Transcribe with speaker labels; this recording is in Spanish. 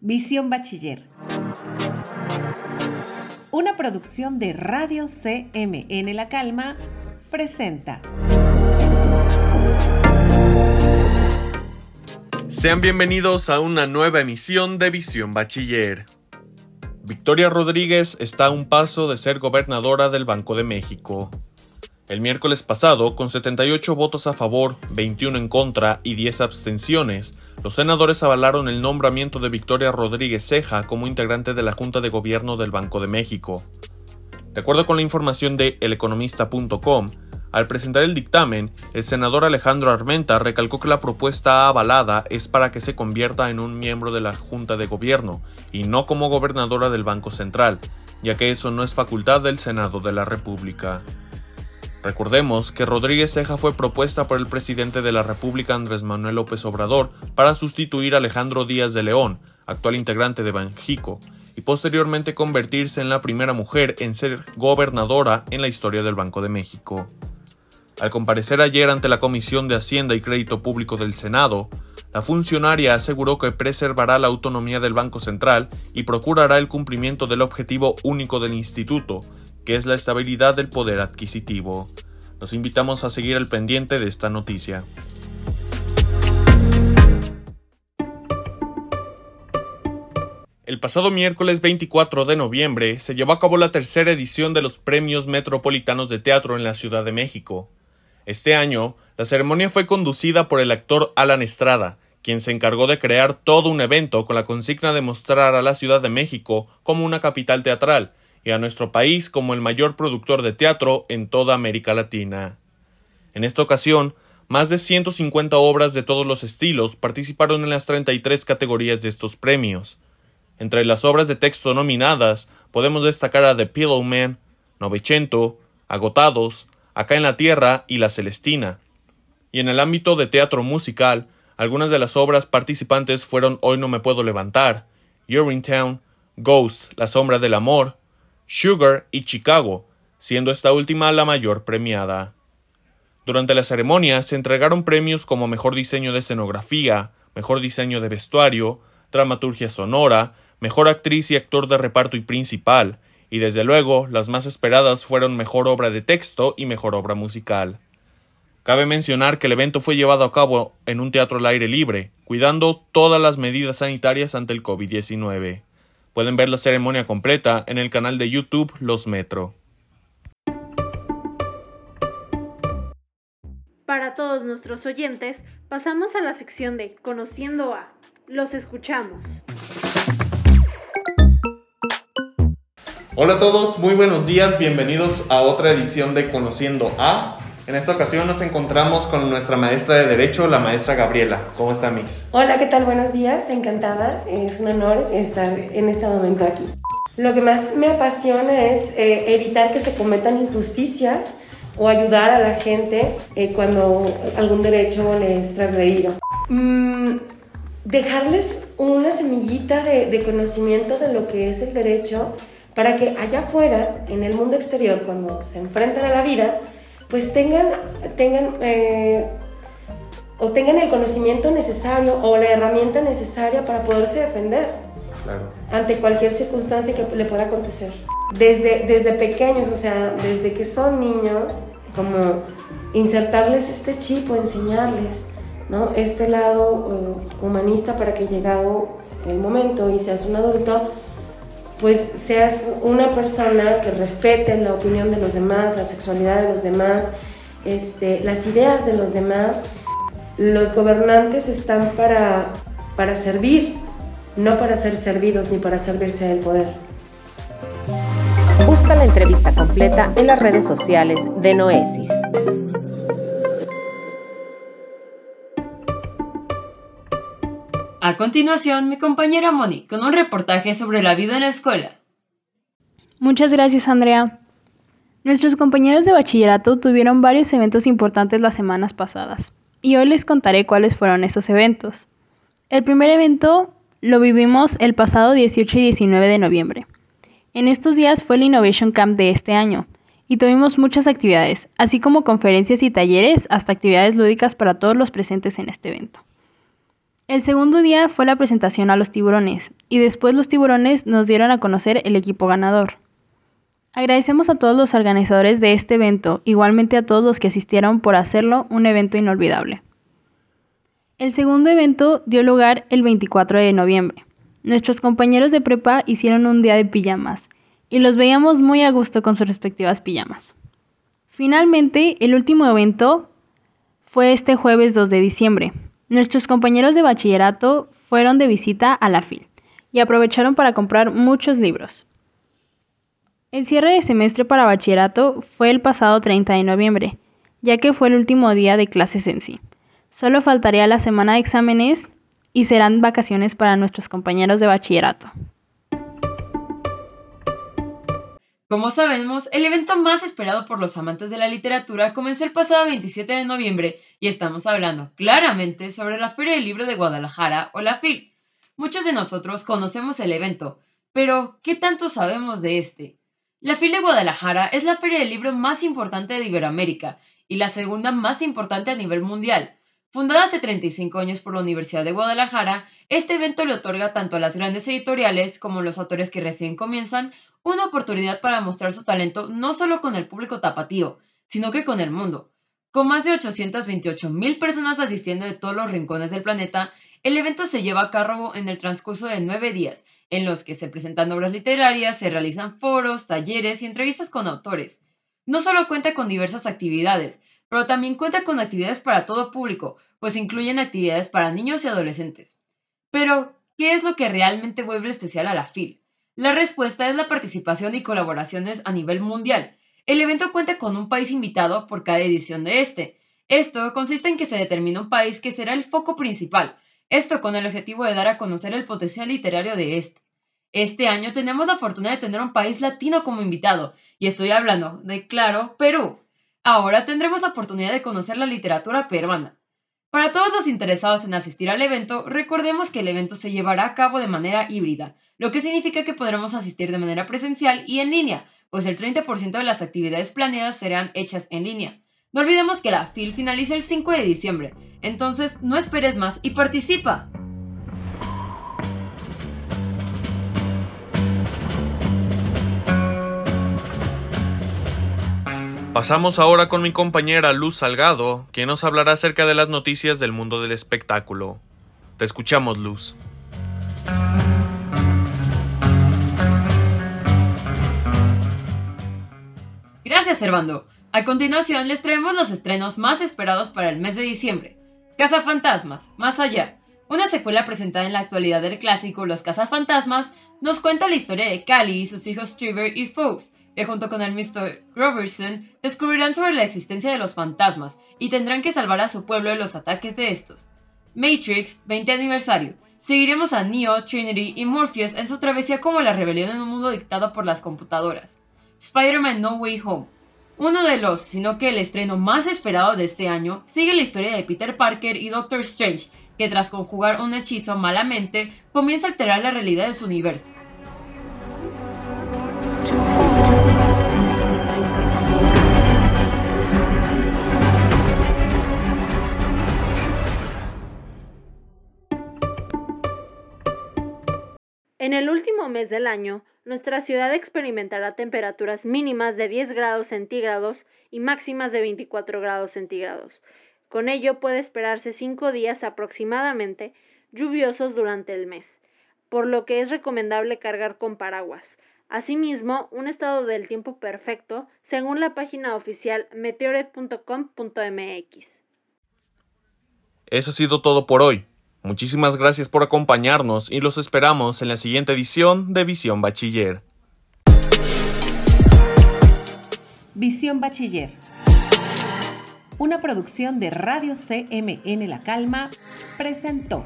Speaker 1: Visión Bachiller. Una producción de Radio CMN La Calma presenta.
Speaker 2: Sean bienvenidos a una nueva emisión de Visión Bachiller. Victoria Rodríguez está a un paso de ser gobernadora del Banco de México. El miércoles pasado, con 78 votos a favor, 21 en contra y 10 abstenciones, los senadores avalaron el nombramiento de Victoria Rodríguez Ceja como integrante de la Junta de Gobierno del Banco de México. De acuerdo con la información de eleconomista.com, al presentar el dictamen, el senador Alejandro Armenta recalcó que la propuesta avalada es para que se convierta en un miembro de la Junta de Gobierno y no como gobernadora del Banco Central, ya que eso no es facultad del Senado de la República. Recordemos que Rodríguez Ceja fue propuesta por el presidente de la República Andrés Manuel López Obrador para sustituir a Alejandro Díaz de León, actual integrante de Banjico, y posteriormente convertirse en la primera mujer en ser gobernadora en la historia del Banco de México. Al comparecer ayer ante la Comisión de Hacienda y Crédito Público del Senado, la funcionaria aseguró que preservará la autonomía del Banco Central y procurará el cumplimiento del objetivo único del instituto, que es la estabilidad del poder adquisitivo. Los invitamos a seguir al pendiente de esta noticia. El pasado miércoles 24 de noviembre se llevó a cabo la tercera edición de los Premios Metropolitanos de Teatro en la Ciudad de México. Este año, la ceremonia fue conducida por el actor Alan Estrada, quien se encargó de crear todo un evento con la consigna de mostrar a la Ciudad de México como una capital teatral y a nuestro país como el mayor productor de teatro en toda América Latina. En esta ocasión, más de 150 obras de todos los estilos participaron en las 33 categorías de estos premios. Entre las obras de texto nominadas podemos destacar a The Pillow Man, Novecento, Agotados, Acá en la Tierra y La Celestina. Y en el ámbito de teatro musical, algunas de las obras participantes fueron Hoy no me puedo levantar, Urinetown, Ghost, La sombra del amor, Sugar y Chicago, siendo esta última la mayor premiada. Durante la ceremonia se entregaron premios como Mejor Diseño de Escenografía, Mejor Diseño de Vestuario, Dramaturgia Sonora, Mejor Actriz y Actor de Reparto y Principal, y desde luego las más esperadas fueron Mejor Obra de Texto y Mejor Obra Musical. Cabe mencionar que el evento fue llevado a cabo en un teatro al aire libre, cuidando todas las medidas sanitarias ante el COVID-19. Pueden ver la ceremonia completa en el canal de YouTube Los Metro.
Speaker 3: Para todos nuestros oyentes, pasamos a la sección de Conociendo a. Los escuchamos.
Speaker 2: Hola a todos, muy buenos días, bienvenidos a otra edición de Conociendo a. En esta ocasión nos encontramos con nuestra maestra de Derecho, la maestra Gabriela. ¿Cómo está, Miss?
Speaker 4: Hola, ¿qué tal? Buenos días, encantada. Es un honor estar en este momento aquí. Lo que más me apasiona es eh, evitar que se cometan injusticias o ayudar a la gente eh, cuando algún derecho les es transgredido. Mm, dejarles una semillita de, de conocimiento de lo que es el derecho para que allá afuera, en el mundo exterior, cuando se enfrentan a la vida, pues tengan, tengan eh, o tengan el conocimiento necesario o la herramienta necesaria para poderse defender ante cualquier circunstancia que le pueda acontecer. Desde, desde pequeños, o sea, desde que son niños, como insertarles este chip o enseñarles ¿no? este lado eh, humanista para que llegado el momento y seas un adulto, pues seas una persona que respete la opinión de los demás, la sexualidad de los demás, este, las ideas de los demás. Los gobernantes están para, para servir, no para ser servidos ni para servirse del poder.
Speaker 1: Busca la entrevista completa en las redes sociales de Noesis.
Speaker 5: A continuación, mi compañera Moni con un reportaje sobre la vida en la escuela.
Speaker 6: Muchas gracias, Andrea. Nuestros compañeros de bachillerato tuvieron varios eventos importantes las semanas pasadas, y hoy les contaré cuáles fueron esos eventos. El primer evento lo vivimos el pasado 18 y 19 de noviembre. En estos días fue el Innovation Camp de este año, y tuvimos muchas actividades, así como conferencias y talleres hasta actividades lúdicas para todos los presentes en este evento. El segundo día fue la presentación a los tiburones y después los tiburones nos dieron a conocer el equipo ganador. Agradecemos a todos los organizadores de este evento, igualmente a todos los que asistieron por hacerlo un evento inolvidable. El segundo evento dio lugar el 24 de noviembre. Nuestros compañeros de prepa hicieron un día de pijamas y los veíamos muy a gusto con sus respectivas pijamas. Finalmente, el último evento fue este jueves 2 de diciembre, Nuestros compañeros de bachillerato fueron de visita a la FIL y aprovecharon para comprar muchos libros. El cierre de semestre para bachillerato fue el pasado 30 de noviembre, ya que fue el último día de clases en sí. Solo faltaría la semana de exámenes y serán vacaciones para nuestros compañeros de bachillerato.
Speaker 5: Como sabemos, el evento más esperado por los amantes de la literatura comenzó el pasado 27 de noviembre y estamos hablando claramente sobre la Feria del Libro de Guadalajara o la FIL. Muchos de nosotros conocemos el evento, pero ¿qué tanto sabemos de este? La FIL de Guadalajara es la feria del libro más importante de Iberoamérica y la segunda más importante a nivel mundial. Fundada hace 35 años por la Universidad de Guadalajara, este evento le otorga tanto a las grandes editoriales como a los autores que recién comienzan una oportunidad para mostrar su talento no solo con el público tapatío, sino que con el mundo. Con más de 828 mil personas asistiendo de todos los rincones del planeta, el evento se lleva a cabo en el transcurso de nueve días, en los que se presentan obras literarias, se realizan foros, talleres y entrevistas con autores. No solo cuenta con diversas actividades, pero también cuenta con actividades para todo público, pues incluyen actividades para niños y adolescentes. Pero, ¿qué es lo que realmente vuelve especial a la FIL? La respuesta es la participación y colaboraciones a nivel mundial. El evento cuenta con un país invitado por cada edición de este. Esto consiste en que se determina un país que será el foco principal, esto con el objetivo de dar a conocer el potencial literario de este. Este año tenemos la fortuna de tener un país latino como invitado, y estoy hablando de, claro, Perú. Ahora tendremos la oportunidad de conocer la literatura peruana. Para todos los interesados en asistir al evento, recordemos que el evento se llevará a cabo de manera híbrida, lo que significa que podremos asistir de manera presencial y en línea, pues el 30% de las actividades planeadas serán hechas en línea. No olvidemos que la FIL finaliza el 5 de diciembre, entonces no esperes más y participa.
Speaker 2: Pasamos ahora con mi compañera Luz Salgado, quien nos hablará acerca de las noticias del mundo del espectáculo. Te escuchamos, Luz.
Speaker 5: Gracias, Servando. A continuación les traemos los estrenos más esperados para el mes de diciembre. Cazafantasmas, Más Allá. Una secuela presentada en la actualidad del clásico Los Cazafantasmas nos cuenta la historia de Callie y sus hijos Trevor y Fox, que junto con el Mr. Robertson descubrirán sobre la existencia de los fantasmas y tendrán que salvar a su pueblo de los ataques de estos. Matrix, 20 aniversario. Seguiremos a Neo, Trinity y Morpheus en su travesía como la rebelión en un mundo dictado por las computadoras. Spider-Man No Way Home. Uno de los, sino que el estreno más esperado de este año, sigue la historia de Peter Parker y Doctor Strange, que tras conjugar un hechizo malamente, comienza a alterar la realidad de su universo.
Speaker 3: En el último mes del año, nuestra ciudad experimentará temperaturas mínimas de 10 grados centígrados y máximas de 24 grados centígrados. Con ello puede esperarse 5 días aproximadamente lluviosos durante el mes, por lo que es recomendable cargar con paraguas. Asimismo, un estado del tiempo perfecto según la página oficial meteoret.com.mx.
Speaker 2: Eso ha sido todo por hoy. Muchísimas gracias por acompañarnos y los esperamos en la siguiente edición de Visión Bachiller.
Speaker 1: Visión Bachiller. Una producción de Radio CMN La Calma presentó.